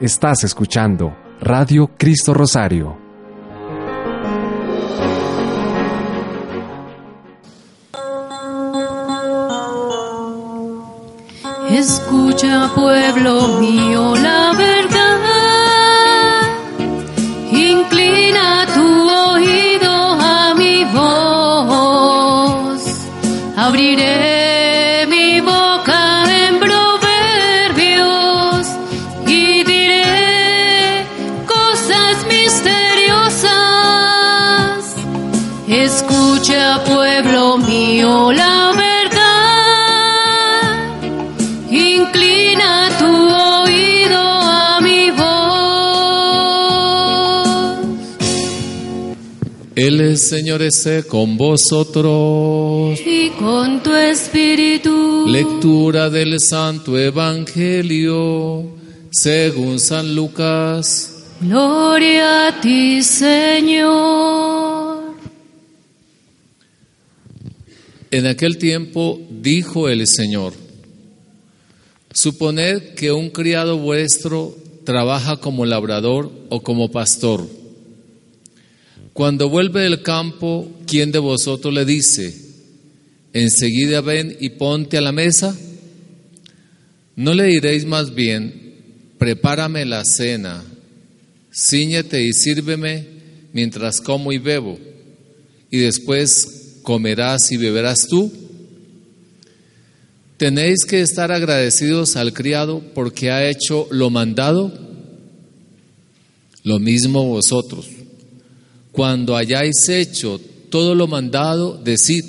Estás escuchando Radio Cristo Rosario. Escucha, pueblo mío, la verdad. La verdad. Inclina tu oído a mi voz. El Señor esté con vosotros. y con tu espíritu. Lectura del Santo Evangelio según San Lucas. Gloria a ti, Señor. En aquel tiempo dijo el Señor, suponed que un criado vuestro trabaja como labrador o como pastor. Cuando vuelve del campo, ¿quién de vosotros le dice, enseguida ven y ponte a la mesa? ¿No le diréis más bien, prepárame la cena, ciñete y sírveme mientras como y bebo, y después comerás y beberás tú? ¿Tenéis que estar agradecidos al criado porque ha hecho lo mandado? Lo mismo vosotros. Cuando hayáis hecho todo lo mandado, decid,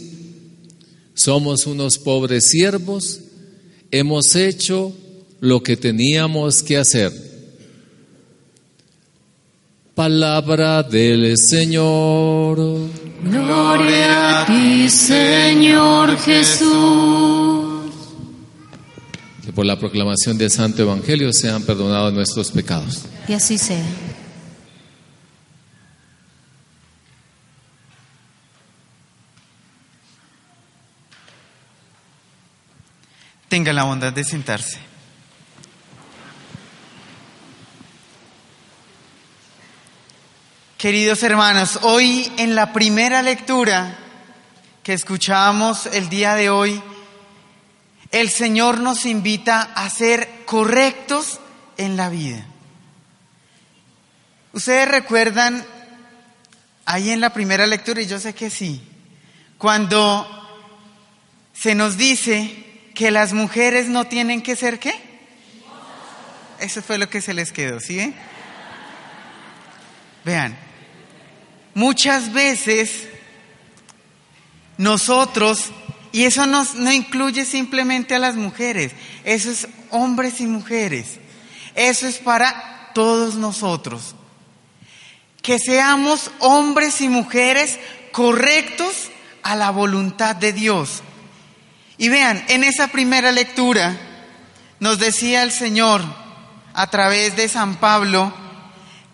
somos unos pobres siervos, hemos hecho lo que teníamos que hacer. Palabra del Señor. Gloria a ti, Señor Jesús. Que por la proclamación del Santo Evangelio sean perdonados nuestros pecados. Y así sea. Tenga la bondad de sentarse. Queridos hermanos, hoy en la primera lectura que escuchábamos el día de hoy, el Señor nos invita a ser correctos en la vida. Ustedes recuerdan ahí en la primera lectura, y yo sé que sí, cuando se nos dice que las mujeres no tienen que ser qué? Eso fue lo que se les quedó, ¿sí? Vean, muchas veces nosotros, y eso no, no incluye simplemente a las mujeres, eso es hombres y mujeres, eso es para todos nosotros, que seamos hombres y mujeres correctos a la voluntad de Dios. Y vean, en esa primera lectura nos decía el Señor a través de San Pablo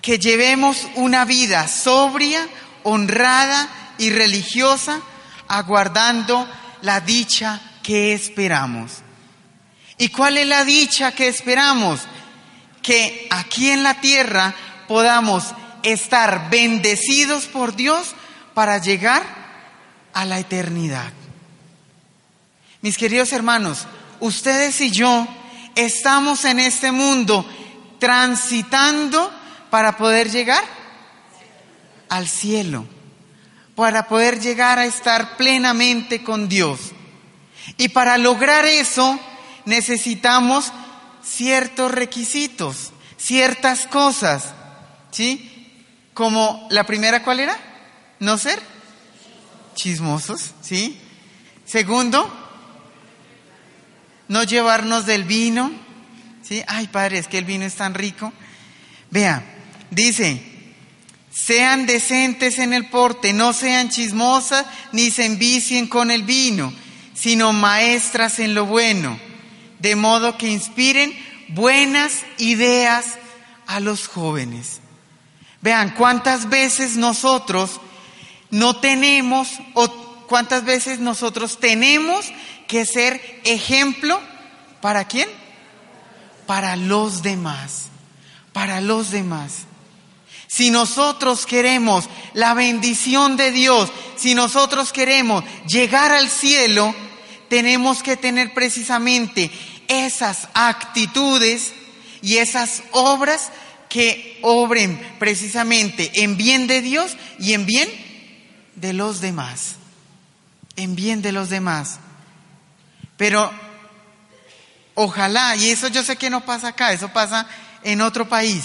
que llevemos una vida sobria, honrada y religiosa, aguardando la dicha que esperamos. ¿Y cuál es la dicha que esperamos? Que aquí en la tierra podamos estar bendecidos por Dios para llegar a la eternidad. Mis queridos hermanos, ustedes y yo estamos en este mundo transitando para poder llegar al cielo, para poder llegar a estar plenamente con Dios. Y para lograr eso necesitamos ciertos requisitos, ciertas cosas, ¿sí? Como la primera, ¿cuál era? No ser chismosos, ¿sí? Segundo, no llevarnos del vino, ¿sí? Ay, padre, es que el vino es tan rico. Vea, dice, sean decentes en el porte, no sean chismosas ni se envicien con el vino, sino maestras en lo bueno, de modo que inspiren buenas ideas a los jóvenes. Vean, cuántas veces nosotros no tenemos o cuántas veces nosotros tenemos que ser ejemplo para quién? Para los demás. para los demás. Si nosotros queremos la bendición de Dios, si nosotros queremos llegar al cielo, tenemos que tener precisamente esas actitudes y esas obras que obren precisamente en bien de Dios y en bien de los demás. En bien de los demás. Pero ojalá, y eso yo sé que no pasa acá, eso pasa en otro país,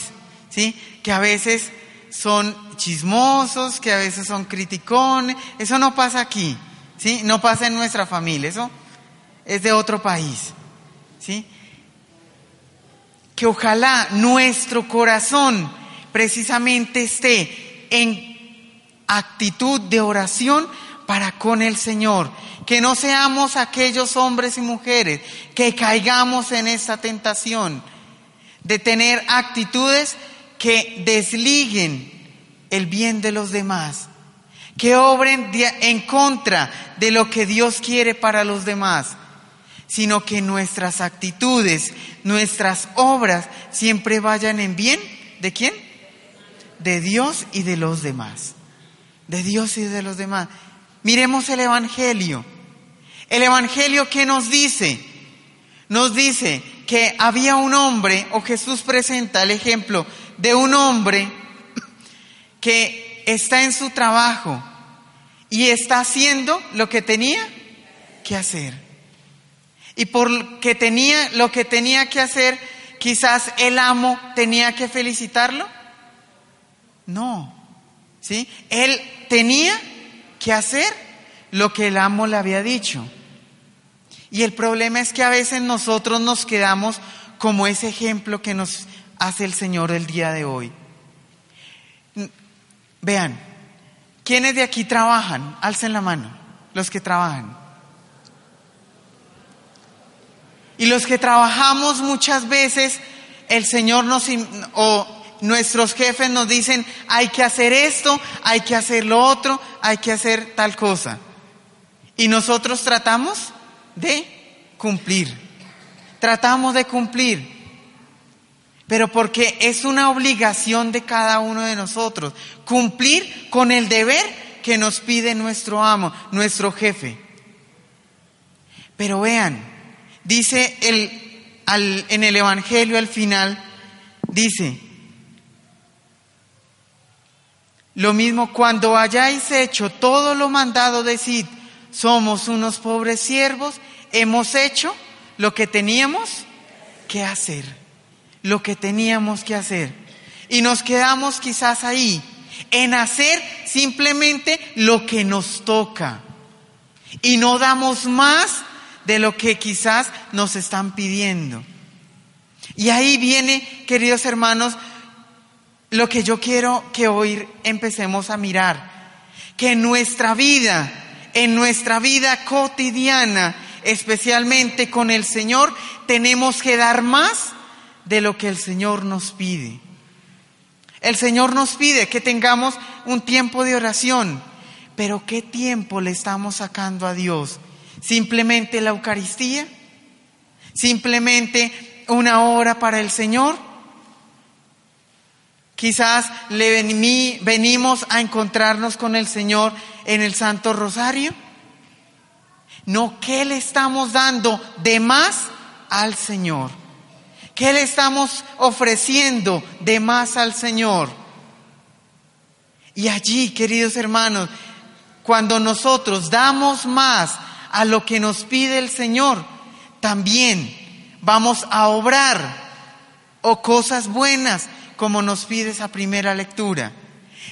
¿sí? Que a veces son chismosos, que a veces son criticones, eso no pasa aquí, ¿sí? No pasa en nuestra familia, eso es de otro país, ¿sí? Que ojalá nuestro corazón precisamente esté en actitud de oración para con el Señor. Que no seamos aquellos hombres y mujeres que caigamos en esta tentación de tener actitudes que desliguen el bien de los demás, que obren en contra de lo que Dios quiere para los demás, sino que nuestras actitudes, nuestras obras siempre vayan en bien de quién? De Dios y de los demás. De Dios y de los demás. Miremos el Evangelio. El Evangelio que nos dice, nos dice que había un hombre, o Jesús presenta el ejemplo de un hombre que está en su trabajo y está haciendo lo que tenía que hacer. Y porque tenía lo que tenía que hacer, quizás el amo tenía que felicitarlo. No. ¿Sí? Él tenía que hacer lo que el amo le había dicho. Y el problema es que a veces nosotros nos quedamos como ese ejemplo que nos hace el Señor el día de hoy. Vean, ¿quiénes de aquí trabajan? Alcen la mano, los que trabajan. Y los que trabajamos muchas veces, el Señor nos, o nuestros jefes nos dicen, hay que hacer esto, hay que hacer lo otro, hay que hacer tal cosa. Y nosotros tratamos de cumplir. Tratamos de cumplir. Pero porque es una obligación de cada uno de nosotros cumplir con el deber que nos pide nuestro amo, nuestro jefe. Pero vean, dice el, al, en el Evangelio al final, dice, lo mismo cuando hayáis hecho todo lo mandado, decid, somos unos pobres siervos, hemos hecho lo que teníamos que hacer, lo que teníamos que hacer. Y nos quedamos quizás ahí, en hacer simplemente lo que nos toca. Y no damos más de lo que quizás nos están pidiendo. Y ahí viene, queridos hermanos, lo que yo quiero que hoy empecemos a mirar. Que en nuestra vida, en nuestra vida cotidiana, especialmente con el Señor, tenemos que dar más de lo que el Señor nos pide. El Señor nos pide que tengamos un tiempo de oración, pero ¿qué tiempo le estamos sacando a Dios? ¿Simplemente la Eucaristía? ¿Simplemente una hora para el Señor? Quizás le venimos a encontrarnos con el Señor en el Santo Rosario. No, ¿qué le estamos dando de más al Señor? ¿Qué le estamos ofreciendo de más al Señor? Y allí, queridos hermanos, cuando nosotros damos más a lo que nos pide el Señor, también vamos a obrar o cosas buenas como nos pide esa primera lectura.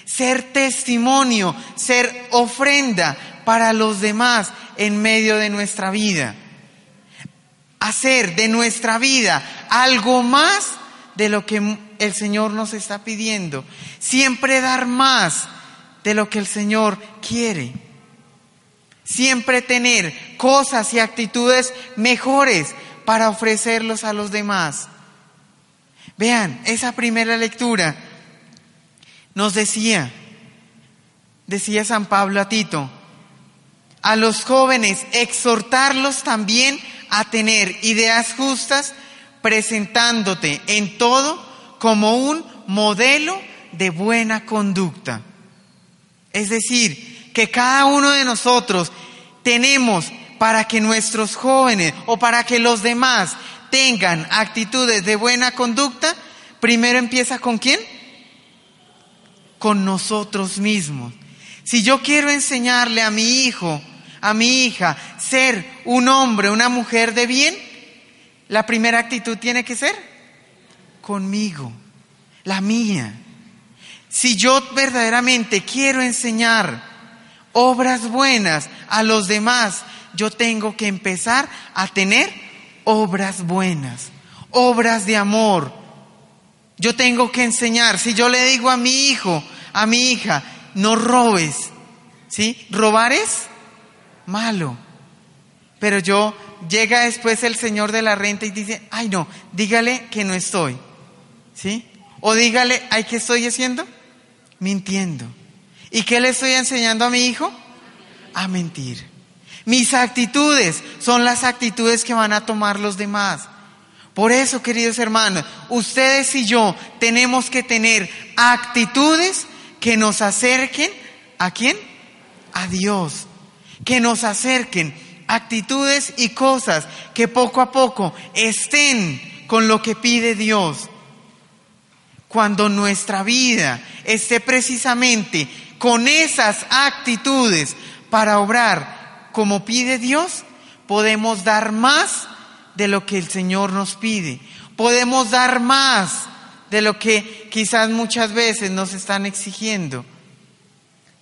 Ser testimonio, ser ofrenda para los demás en medio de nuestra vida. Hacer de nuestra vida algo más de lo que el Señor nos está pidiendo. Siempre dar más de lo que el Señor quiere. Siempre tener cosas y actitudes mejores para ofrecerlos a los demás. Vean, esa primera lectura nos decía, decía San Pablo a Tito, a los jóvenes exhortarlos también a tener ideas justas, presentándote en todo como un modelo de buena conducta. Es decir, que cada uno de nosotros tenemos para que nuestros jóvenes o para que los demás tengan actitudes de buena conducta, primero empieza con quién? Con nosotros mismos. Si yo quiero enseñarle a mi hijo, a mi hija, ser un hombre, una mujer de bien, la primera actitud tiene que ser conmigo, la mía. Si yo verdaderamente quiero enseñar obras buenas a los demás, yo tengo que empezar a tener obras buenas, obras de amor. Yo tengo que enseñar, si yo le digo a mi hijo, a mi hija, no robes, ¿sí? Robar es malo. Pero yo llega después el señor de la renta y dice, ay no, dígale que no estoy, ¿sí? O dígale, ay, ¿qué estoy haciendo? Mintiendo. ¿Y qué le estoy enseñando a mi hijo? A mentir. Mis actitudes son las actitudes que van a tomar los demás. Por eso, queridos hermanos, ustedes y yo tenemos que tener actitudes que nos acerquen a quién? A Dios. Que nos acerquen actitudes y cosas que poco a poco estén con lo que pide Dios. Cuando nuestra vida esté precisamente con esas actitudes para obrar como pide Dios, podemos dar más de lo que el Señor nos pide. Podemos dar más de lo que quizás muchas veces nos están exigiendo.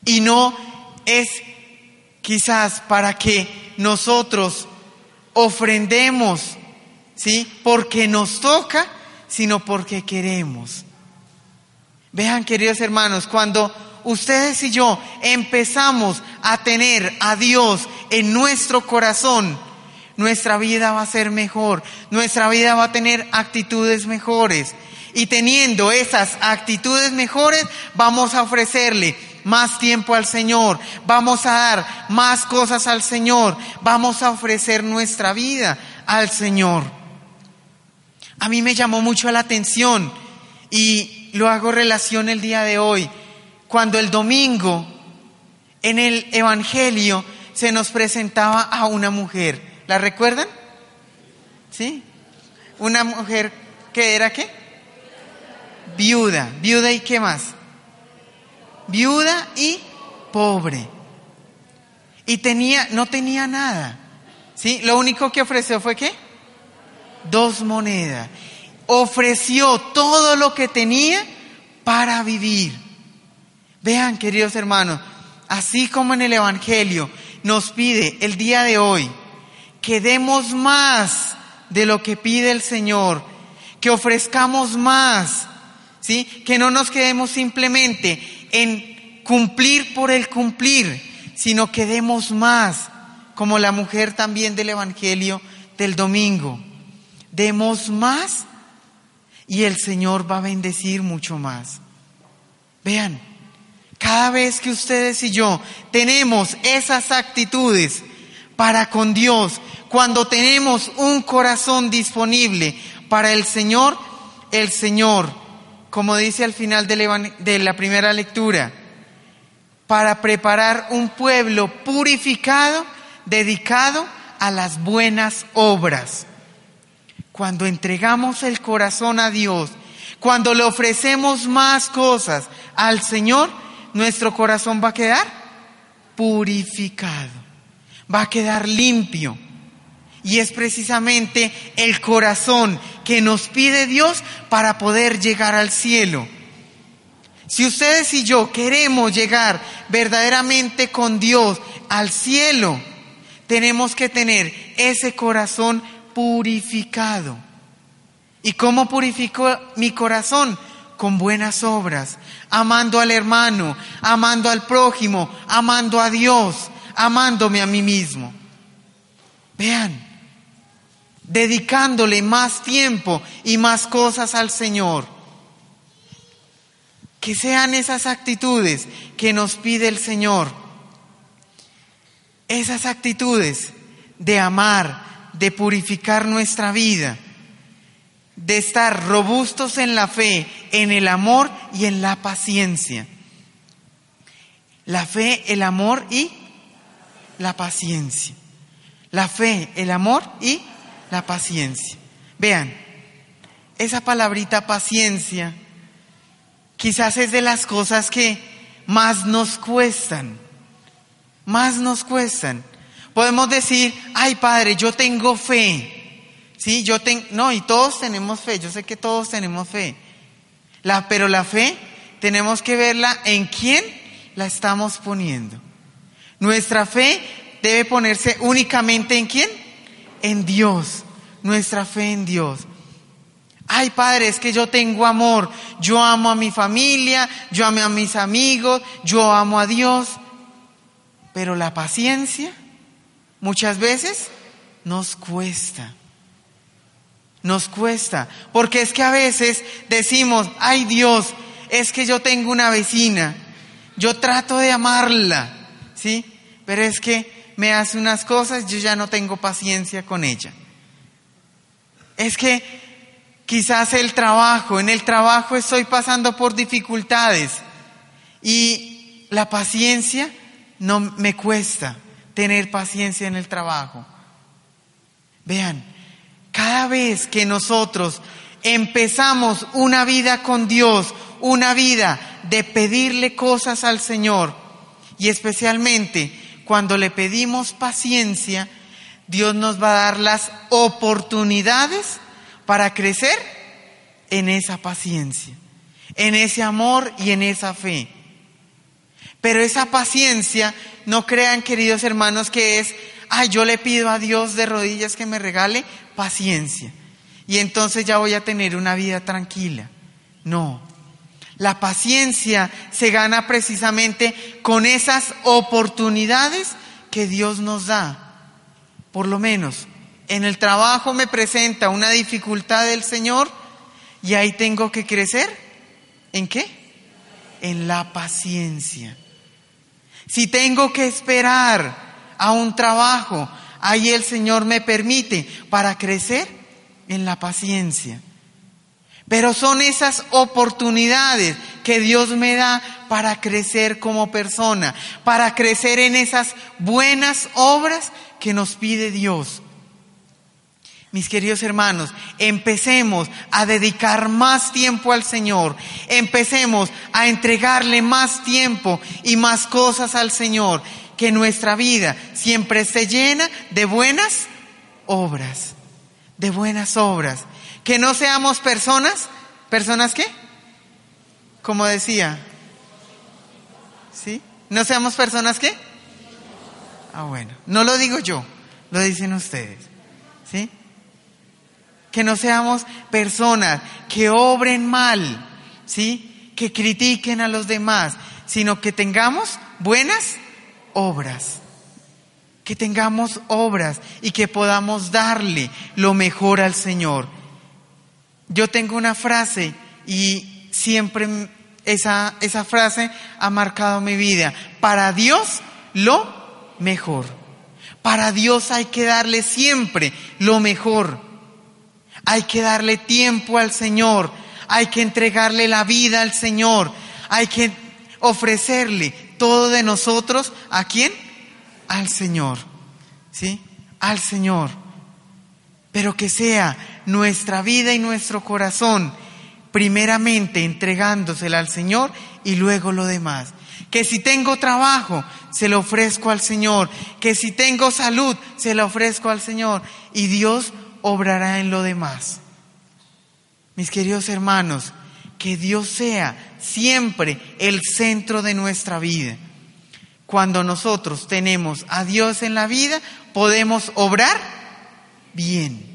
Y no es quizás para que nosotros ofrendemos, ¿sí? Porque nos toca, sino porque queremos. Vean, queridos hermanos, cuando ustedes y yo empezamos a tener a Dios en nuestro corazón, nuestra vida va a ser mejor, nuestra vida va a tener actitudes mejores. Y teniendo esas actitudes mejores, vamos a ofrecerle más tiempo al Señor, vamos a dar más cosas al Señor, vamos a ofrecer nuestra vida al Señor. A mí me llamó mucho la atención y lo hago relación el día de hoy cuando el domingo en el Evangelio se nos presentaba a una mujer. ¿La recuerdan? ¿Sí? Una mujer que era qué? Viuda. ¿Viuda y qué más? Viuda y pobre. Y tenía, no tenía nada. ¿Sí? Lo único que ofreció fue qué? Dos monedas. Ofreció todo lo que tenía para vivir. Vean, queridos hermanos, así como en el Evangelio nos pide el día de hoy que demos más de lo que pide el Señor, que ofrezcamos más, ¿sí? Que no nos quedemos simplemente en cumplir por el cumplir, sino que demos más, como la mujer también del Evangelio del domingo. Demos más y el Señor va a bendecir mucho más. Vean, cada vez que ustedes y yo tenemos esas actitudes para con Dios, cuando tenemos un corazón disponible para el Señor, el Señor, como dice al final de la primera lectura, para preparar un pueblo purificado, dedicado a las buenas obras. Cuando entregamos el corazón a Dios, cuando le ofrecemos más cosas al Señor, nuestro corazón va a quedar purificado, va a quedar limpio. Y es precisamente el corazón que nos pide Dios para poder llegar al cielo. Si ustedes y yo queremos llegar verdaderamente con Dios al cielo, tenemos que tener ese corazón purificado. ¿Y cómo purificó mi corazón? con buenas obras, amando al hermano, amando al prójimo, amando a Dios, amándome a mí mismo. Vean, dedicándole más tiempo y más cosas al Señor. Que sean esas actitudes que nos pide el Señor. Esas actitudes de amar, de purificar nuestra vida de estar robustos en la fe, en el amor y en la paciencia. La fe, el amor y la paciencia. La fe, el amor y la paciencia. Vean, esa palabrita paciencia quizás es de las cosas que más nos cuestan, más nos cuestan. Podemos decir, ay Padre, yo tengo fe. Sí, yo tengo, no, y todos tenemos fe, yo sé que todos tenemos fe. La, pero la fe tenemos que verla en quién la estamos poniendo. Nuestra fe debe ponerse únicamente en quién? En Dios. Nuestra fe en Dios. Ay, Padre, es que yo tengo amor. Yo amo a mi familia, yo amo a mis amigos, yo amo a Dios. Pero la paciencia muchas veces nos cuesta. Nos cuesta. Porque es que a veces decimos, ay Dios, es que yo tengo una vecina. Yo trato de amarla. ¿Sí? Pero es que me hace unas cosas, yo ya no tengo paciencia con ella. Es que quizás el trabajo, en el trabajo estoy pasando por dificultades y la paciencia no me cuesta tener paciencia en el trabajo. Vean, cada vez que nosotros empezamos una vida con Dios, una vida de pedirle cosas al Señor, y especialmente cuando le pedimos paciencia, Dios nos va a dar las oportunidades para crecer en esa paciencia, en ese amor y en esa fe. Pero esa paciencia, no crean queridos hermanos que es, ay, yo le pido a Dios de rodillas que me regale paciencia. Y entonces ya voy a tener una vida tranquila. No. La paciencia se gana precisamente con esas oportunidades que Dios nos da. Por lo menos en el trabajo me presenta una dificultad del Señor y ahí tengo que crecer. ¿En qué? En la paciencia. Si tengo que esperar a un trabajo, ahí el Señor me permite para crecer en la paciencia. Pero son esas oportunidades que Dios me da para crecer como persona, para crecer en esas buenas obras que nos pide Dios. Mis queridos hermanos, empecemos a dedicar más tiempo al Señor, empecemos a entregarle más tiempo y más cosas al Señor, que nuestra vida siempre esté llena de buenas obras, de buenas obras, que no seamos personas, personas qué? Como decía, ¿sí? No seamos personas qué? Ah, bueno, no lo digo yo, lo dicen ustedes, ¿sí? que no seamos personas que obren mal, ¿sí? Que critiquen a los demás, sino que tengamos buenas obras. Que tengamos obras y que podamos darle lo mejor al Señor. Yo tengo una frase y siempre esa, esa frase ha marcado mi vida. Para Dios lo mejor. Para Dios hay que darle siempre lo mejor. Hay que darle tiempo al Señor, hay que entregarle la vida al Señor, hay que ofrecerle todo de nosotros a quién? Al Señor. ¿Sí? Al Señor. Pero que sea nuestra vida y nuestro corazón primeramente entregándosela al Señor y luego lo demás. Que si tengo trabajo, se lo ofrezco al Señor. Que si tengo salud, se lo ofrezco al Señor. Y Dios obrará en lo demás. Mis queridos hermanos, que Dios sea siempre el centro de nuestra vida. Cuando nosotros tenemos a Dios en la vida, podemos obrar bien.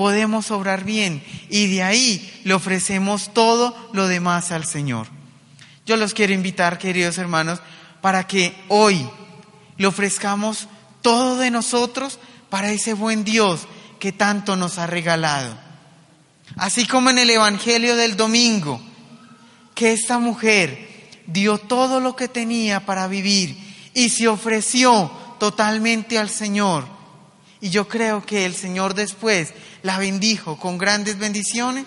Podemos obrar bien y de ahí le ofrecemos todo lo demás al Señor. Yo los quiero invitar, queridos hermanos, para que hoy le ofrezcamos todo de nosotros para ese buen Dios que tanto nos ha regalado. Así como en el Evangelio del domingo, que esta mujer dio todo lo que tenía para vivir y se ofreció totalmente al Señor. Y yo creo que el Señor después la bendijo con grandes bendiciones,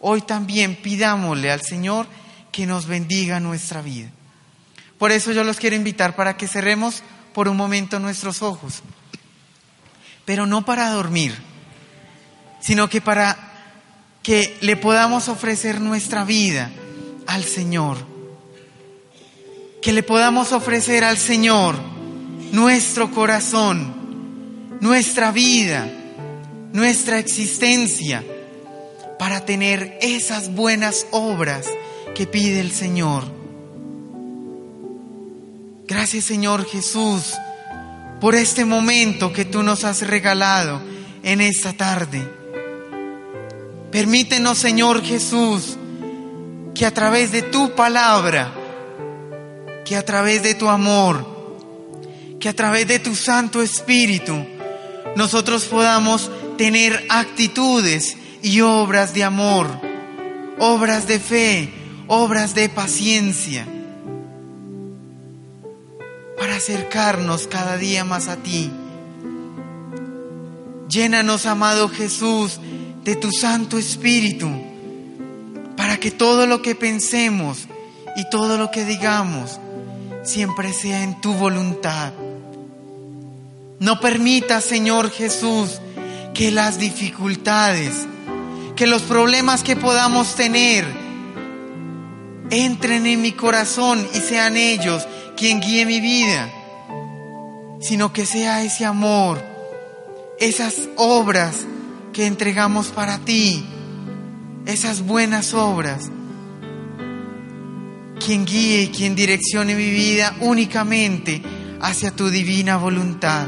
hoy también pidámosle al Señor que nos bendiga nuestra vida. Por eso yo los quiero invitar para que cerremos por un momento nuestros ojos, pero no para dormir, sino que para que le podamos ofrecer nuestra vida al Señor, que le podamos ofrecer al Señor nuestro corazón, nuestra vida, nuestra existencia, para tener esas buenas obras que pide el Señor. Gracias Señor Jesús por este momento que tú nos has regalado en esta tarde. Permítenos Señor Jesús que a través de tu palabra, que a través de tu amor, que a través de tu Santo Espíritu, nosotros podamos tener actitudes y obras de amor, obras de fe, obras de paciencia, para acercarnos cada día más a ti. Llénanos, amado Jesús, de tu Santo Espíritu, para que todo lo que pensemos y todo lo que digamos siempre sea en tu voluntad. No permita, Señor Jesús, que las dificultades, que los problemas que podamos tener entren en mi corazón y sean ellos quien guíe mi vida, sino que sea ese amor, esas obras que entregamos para ti, esas buenas obras, quien guíe y quien direccione mi vida únicamente hacia tu divina voluntad.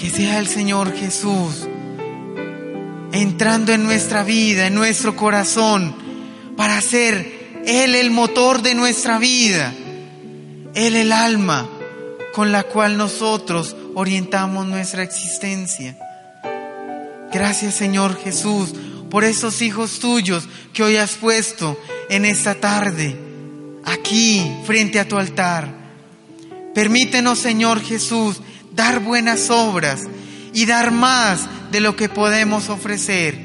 Que sea el Señor Jesús entrando en nuestra vida, en nuestro corazón, para ser Él el motor de nuestra vida, Él el alma con la cual nosotros orientamos nuestra existencia. Gracias Señor Jesús por esos hijos tuyos que hoy has puesto en esta tarde, aquí frente a tu altar. Permítenos Señor Jesús dar buenas obras y dar más de lo que podemos ofrecer.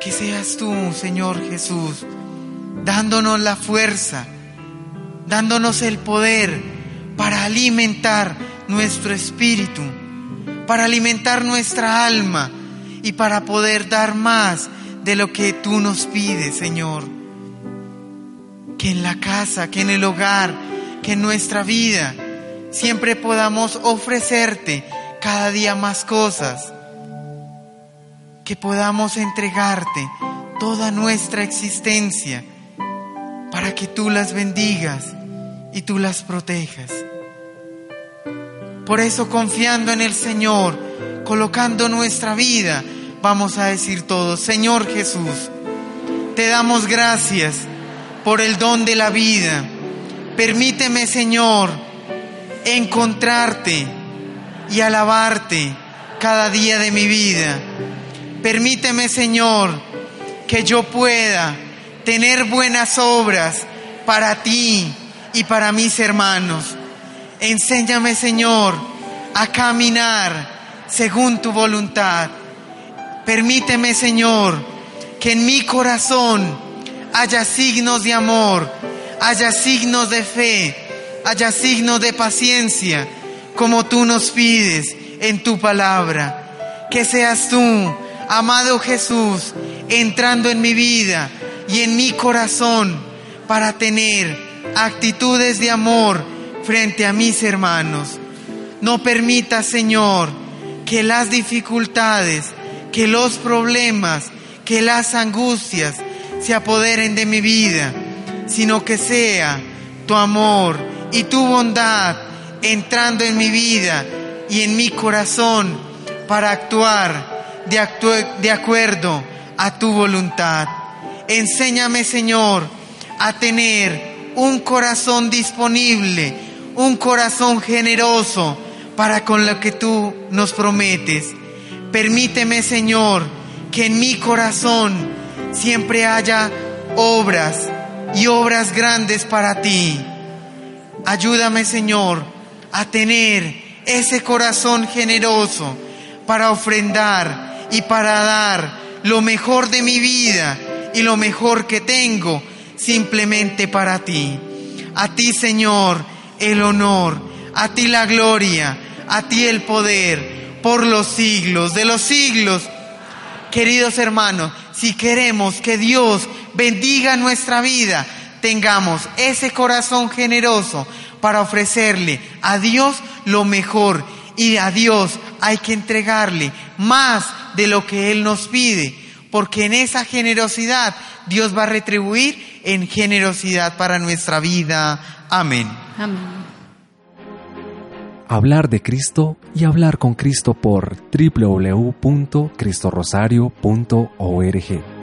Que seas tú, Señor Jesús, dándonos la fuerza, dándonos el poder para alimentar nuestro espíritu, para alimentar nuestra alma y para poder dar más de lo que tú nos pides, Señor. Que en la casa, que en el hogar, que en nuestra vida siempre podamos ofrecerte cada día más cosas, que podamos entregarte toda nuestra existencia para que tú las bendigas y tú las protejas. Por eso confiando en el Señor, colocando nuestra vida, vamos a decir todos, Señor Jesús, te damos gracias por el don de la vida. Permíteme, Señor, encontrarte y alabarte cada día de mi vida. Permíteme, Señor, que yo pueda tener buenas obras para ti y para mis hermanos. Enséñame, Señor, a caminar según tu voluntad. Permíteme, Señor, que en mi corazón haya signos de amor, haya signos de fe, haya signos de paciencia, como tú nos pides en tu palabra. Que seas tú, amado Jesús, entrando en mi vida y en mi corazón para tener actitudes de amor frente a mis hermanos. No permita, Señor, que las dificultades, que los problemas, que las angustias se apoderen de mi vida, sino que sea tu amor y tu bondad entrando en mi vida y en mi corazón para actuar de, de acuerdo a tu voluntad. Enséñame, Señor, a tener un corazón disponible un corazón generoso para con lo que tú nos prometes. Permíteme, Señor, que en mi corazón siempre haya obras y obras grandes para ti. Ayúdame, Señor, a tener ese corazón generoso para ofrendar y para dar lo mejor de mi vida y lo mejor que tengo simplemente para ti. A ti, Señor, el honor, a ti la gloria, a ti el poder por los siglos de los siglos. Queridos hermanos, si queremos que Dios bendiga nuestra vida, tengamos ese corazón generoso para ofrecerle a Dios lo mejor y a Dios hay que entregarle más de lo que Él nos pide, porque en esa generosidad Dios va a retribuir en generosidad para nuestra vida. Amén. Amén. Hablar de Cristo y hablar con Cristo por www.cristorrosario.org.